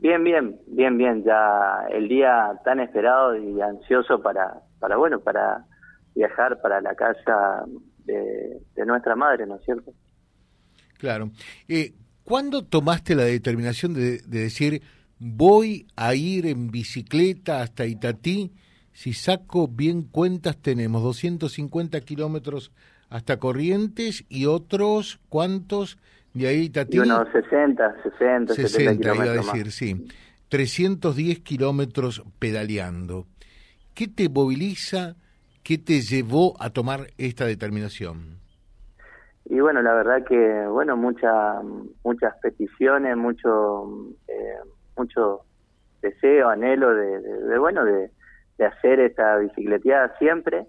Bien, bien, bien, bien. Ya el día tan esperado y ansioso para, para bueno, para viajar para la casa de, nuestra madre, ¿no es cierto? Claro. Eh, ¿Cuándo tomaste la determinación de, de decir voy a ir en bicicleta hasta Itatí? Si saco bien cuentas, tenemos 250 kilómetros hasta Corrientes y otros, ¿cuántos? De ahí Itatí. Y unos 60, 60, 60 iba a decir, sí. 310 kilómetros pedaleando. ¿Qué te moviliza? ¿Qué te llevó a tomar esta determinación? Y bueno, la verdad que, bueno, muchas muchas peticiones, mucho, eh, mucho deseo, anhelo de, bueno, de, de, hacer esta bicicleteada siempre.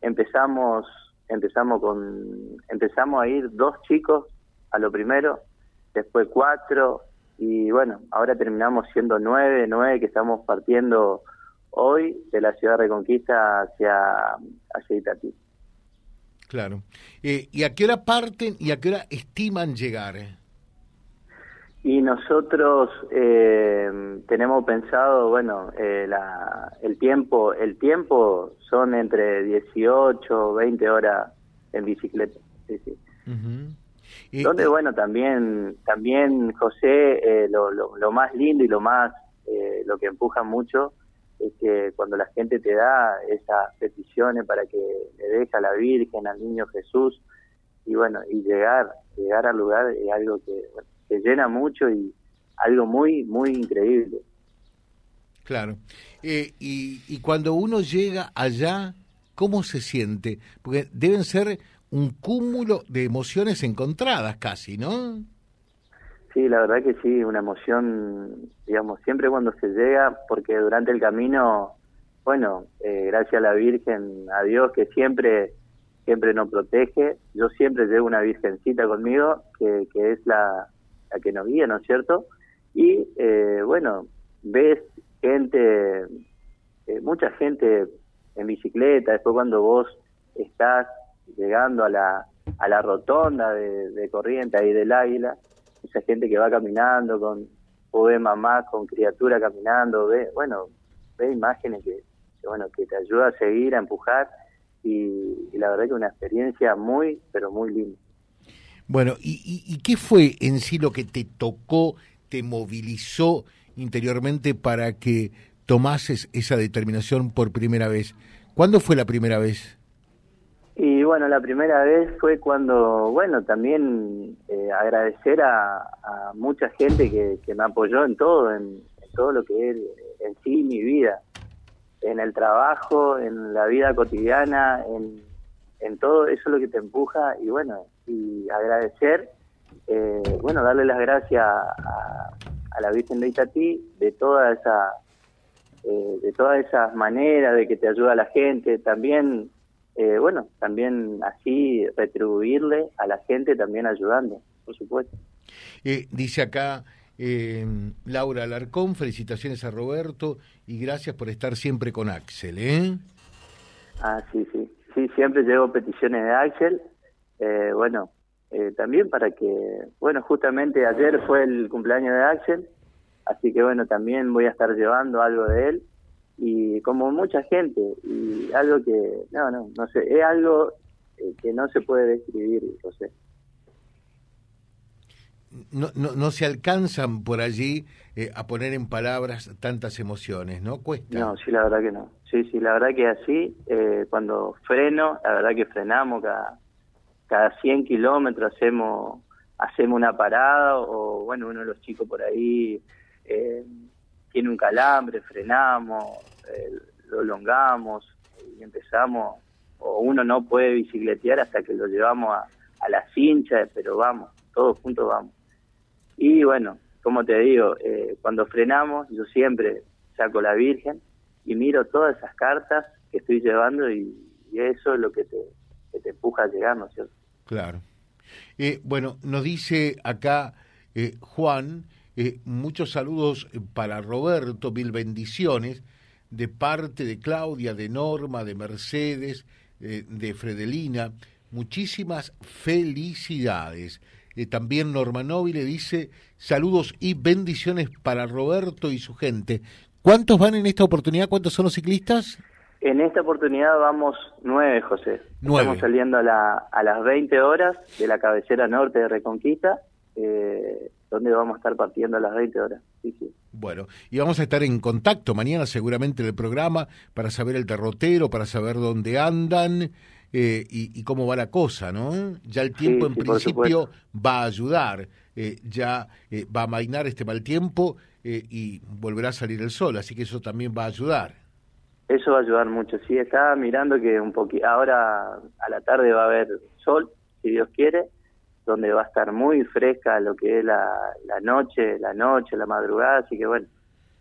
Empezamos, empezamos con, empezamos a ir dos chicos a lo primero, después cuatro, y bueno, ahora terminamos siendo nueve, nueve que estamos partiendo hoy de la ciudad de Reconquista hacia, hacia Itatí. Claro. Eh, ¿Y a qué hora parten y a qué hora estiman llegar? Y nosotros eh, tenemos pensado, bueno, eh, la, el tiempo, el tiempo son entre 18 20 horas en bicicleta. Sí, sí. Donde, bueno, también, también José, lo, lo, lo, más lindo y lo más, lo que empuja mucho es que cuando la gente te da esas peticiones para que le deje a la Virgen, al niño Jesús, y bueno, y llegar, llegar al lugar es algo que, llena mucho y algo muy, muy increíble. Claro. Eh, y, y cuando uno llega allá, ¿cómo se siente? Porque deben ser un cúmulo de emociones encontradas casi, ¿no? Sí, la verdad que sí, una emoción, digamos, siempre cuando se llega, porque durante el camino, bueno, eh, gracias a la Virgen, a Dios que siempre siempre nos protege, yo siempre llevo una virgencita conmigo, que, que es la, que nos guía, ¿no es cierto? Y eh, bueno, ves gente, eh, mucha gente en bicicleta, después cuando vos estás llegando a la, a la rotonda de, Corriente, ahí del Águila, esa gente que va caminando con o ve mamá con criatura caminando, ve, bueno, ve imágenes que, bueno, que te ayuda a seguir, a empujar y, la verdad que una experiencia muy, pero muy linda. Bueno, ¿y, ¿y, qué fue en sí lo que te tocó, te movilizó interiormente para que tomases esa determinación por primera vez? ¿Cuándo fue la primera vez? Y bueno, la primera vez fue cuando, bueno, también eh, agradecer a, mucha gente que, me apoyó en todo, en, todo lo que es en sí mi vida, en el trabajo, en la vida cotidiana, en, en todo eso es lo que te empuja y bueno, y agradecer, eh, bueno, darle las gracias a, la Virgen de Itatí de toda esa, eh, de todas esas maneras de que te ayuda la gente, también eh, bueno, también así retribuirle a la gente también ayudando, por supuesto. Eh, dice acá eh, Laura Alarcón, felicitaciones a Roberto y gracias por estar siempre con Axel, ¿eh? Ah, sí, sí, sí, siempre llevo peticiones de Axel, bueno, también para que, bueno, justamente ayer fue el cumpleaños de Axel, así que bueno, también voy a estar llevando algo de él y como mucha gente algo que no no no sé es algo eh, que no se puede describir José no, no, no se alcanzan por allí eh, a poner en palabras tantas emociones, ¿no? Cuesta. No, sí, la verdad que no. Sí, sí, la verdad que así, eh, cuando freno, la verdad que frenamos cada, cada 100 kilómetros, hacemos, hacemos una parada o, bueno, uno de los chicos por ahí eh, tiene un calambre, frenamos, lo elongamos empezamos, o uno no puede bicicletear hasta que lo llevamos a, a la cincha, pero vamos, todos juntos vamos. Y bueno, como te digo, eh, cuando frenamos, yo siempre saco la Virgen y miro todas esas cartas que estoy llevando y, eso es lo que te, empuja a llegar, ¿no es cierto? Claro. Eh, bueno, nos dice acá Juan, eh, muchos saludos para Roberto, mil bendiciones de parte de Claudia, de Norma, de Mercedes, eh, de Fredelina. Muchísimas felicidades. eh, también Norma le dice saludos y bendiciones para Roberto y su gente. ¿Cuántos van en esta oportunidad? ¿Cuántos son los ciclistas? En esta oportunidad vamos nueve, José. Estamos saliendo a, la, a las 20 horas de la cabecera norte de Reconquista, eh, donde vamos a estar partiendo a las 20 horas. Sí, sí. Bueno, y vamos a estar en contacto mañana seguramente en el programa para saber el derrotero, para saber dónde andan eh, y, cómo va la cosa, ¿no? Ya el tiempo en principio va a ayudar, eh, ya eh, va a mainar este mal tiempo y volverá a salir el sol, así que eso también va a ayudar. Eso va a ayudar mucho, sí, estaba mirando que un poquito, ahora a la tarde va a haber sol, si Dios quiere, donde va a estar muy fresca lo que es la, la noche, la noche, la madrugada, así que bueno,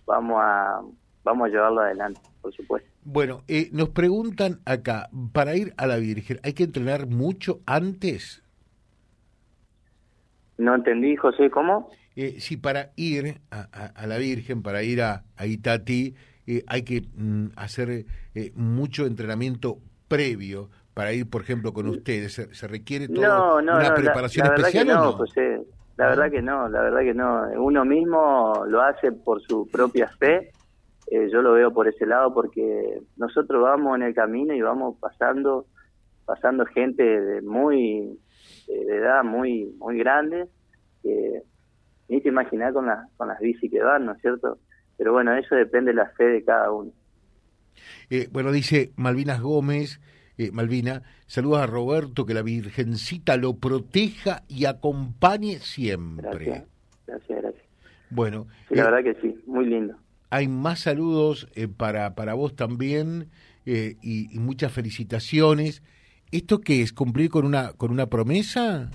vamos a, vamos a llevarlo adelante, por supuesto. Bueno, eh, nos preguntan acá, para ir a la Virgen, ¿hay que entrenar mucho antes? No entendí, José, ¿cómo? Eh, si para ir a, a, la Virgen, para ir a, a Itati, eh, hay que mm, hacer eh, mucho entrenamiento previo para ir, por ejemplo, con ustedes? ¿Se, requiere toda una preparación especial no, o no? José, la verdad que no, la verdad que no. Uno mismo lo hace por su propia fe. Eh, yo lo veo por ese lado porque nosotros vamos en el camino y vamos pasando pasando gente de muy de edad muy muy grande que ni te imaginar con las con las bici que van, ¿no es cierto? Pero bueno, eso depende de la fe de cada uno. Eh, bueno, dice Malvinas Gómez, eh, Malvina, saludos a Roberto, que la Virgencita lo proteja y acompañe siempre. Gracias, gracias, gracias. Bueno. la eh, verdad que sí, muy lindo. Hay más saludos para, para vos también y, y, muchas felicitaciones. ¿Esto qué es? ¿Cumplir con una, con una promesa?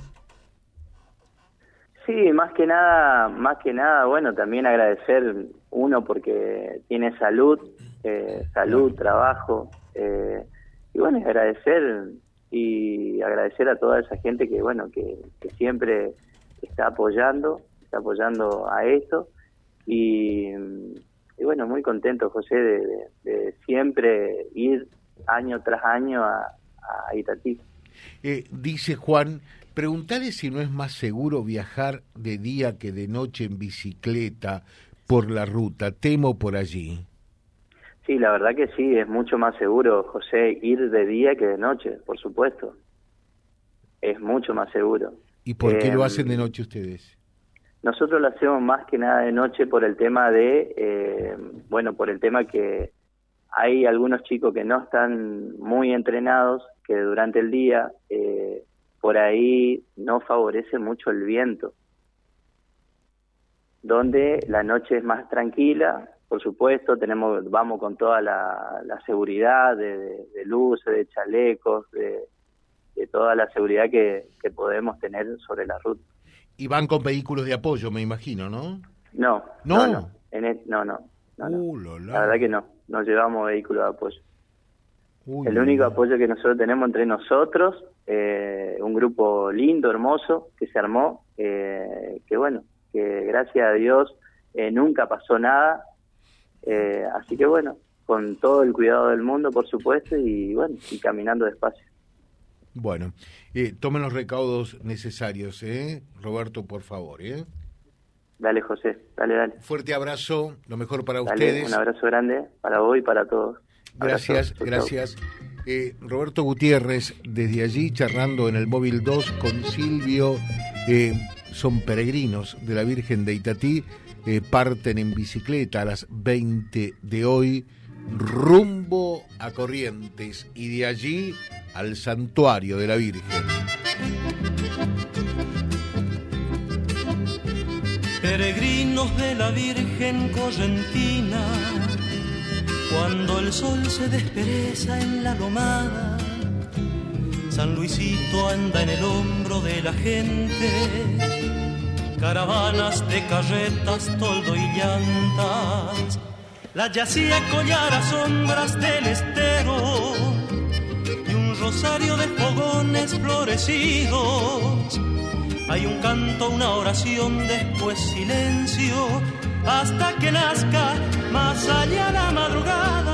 Sí, más que nada, más que nada, bueno, también agradecer uno porque tiene salud, eh, salud, trabajo, eh, y bueno, agradecer y agradecer a toda esa gente que, bueno, que, siempre está apoyando, está apoyando a esto, y, bueno, muy contento, José, de, siempre ir año tras año a, a Itatí. Eh, dice Juan, Preguntale si no es más seguro viajar de día que de noche en bicicleta por la ruta. Temo por allí. Sí, la verdad que sí, es mucho más seguro, José, ir de día que de noche, por supuesto. Es mucho más seguro. ¿Y por qué lo em, hacen de noche ustedes? Nosotros lo hacemos más que nada de noche por el tema de, eh, bueno, por el tema que hay algunos chicos que no están muy entrenados, que durante el día eh, por ahí no favorece mucho el viento, donde la noche es más tranquila, por supuesto, tenemos vamos con toda la, seguridad de, luces, de chalecos, de, toda la seguridad que, podemos tener sobre la ruta. Y van con vehículos de apoyo, me imagino, ¿no? No, no, no, no, no, uh, la verdad que no, no llevamos vehículos de apoyo. El único apoyo que nosotros tenemos entre nosotros, eh, un grupo lindo, hermoso, que se armó, eh, que bueno, que gracias a Dios eh, nunca pasó nada, así que bueno, con todo el cuidado del mundo, por supuesto, y bueno, y caminando despacio. Bueno, tomen los recaudos necesarios, ¿eh? Roberto, por favor, ¿eh? Dale, José, dale, dale. Fuerte abrazo, lo mejor para ustedes. Un abrazo grande para vos y para todos. Gracias, gracias. Eh, Roberto Gutiérrez, desde allí charlando en el móvil 2 con Silvio, eh, son peregrinos de la Virgen de Itatí, eh, parten en bicicleta a las 20 de hoy rumbo a Corrientes y de allí al santuario de la Virgen. Peregrinos de la Virgen Correntina cuando el sol se despereza en la lomada, San Luisito anda en el hombro de la gente. Caravanas de carretas, toldo y llantas. La yacía collar a sombras del estero y un rosario de fogones florecidos. Hay un canto, una oración, después silencio hasta que nazca más allá la madrugada.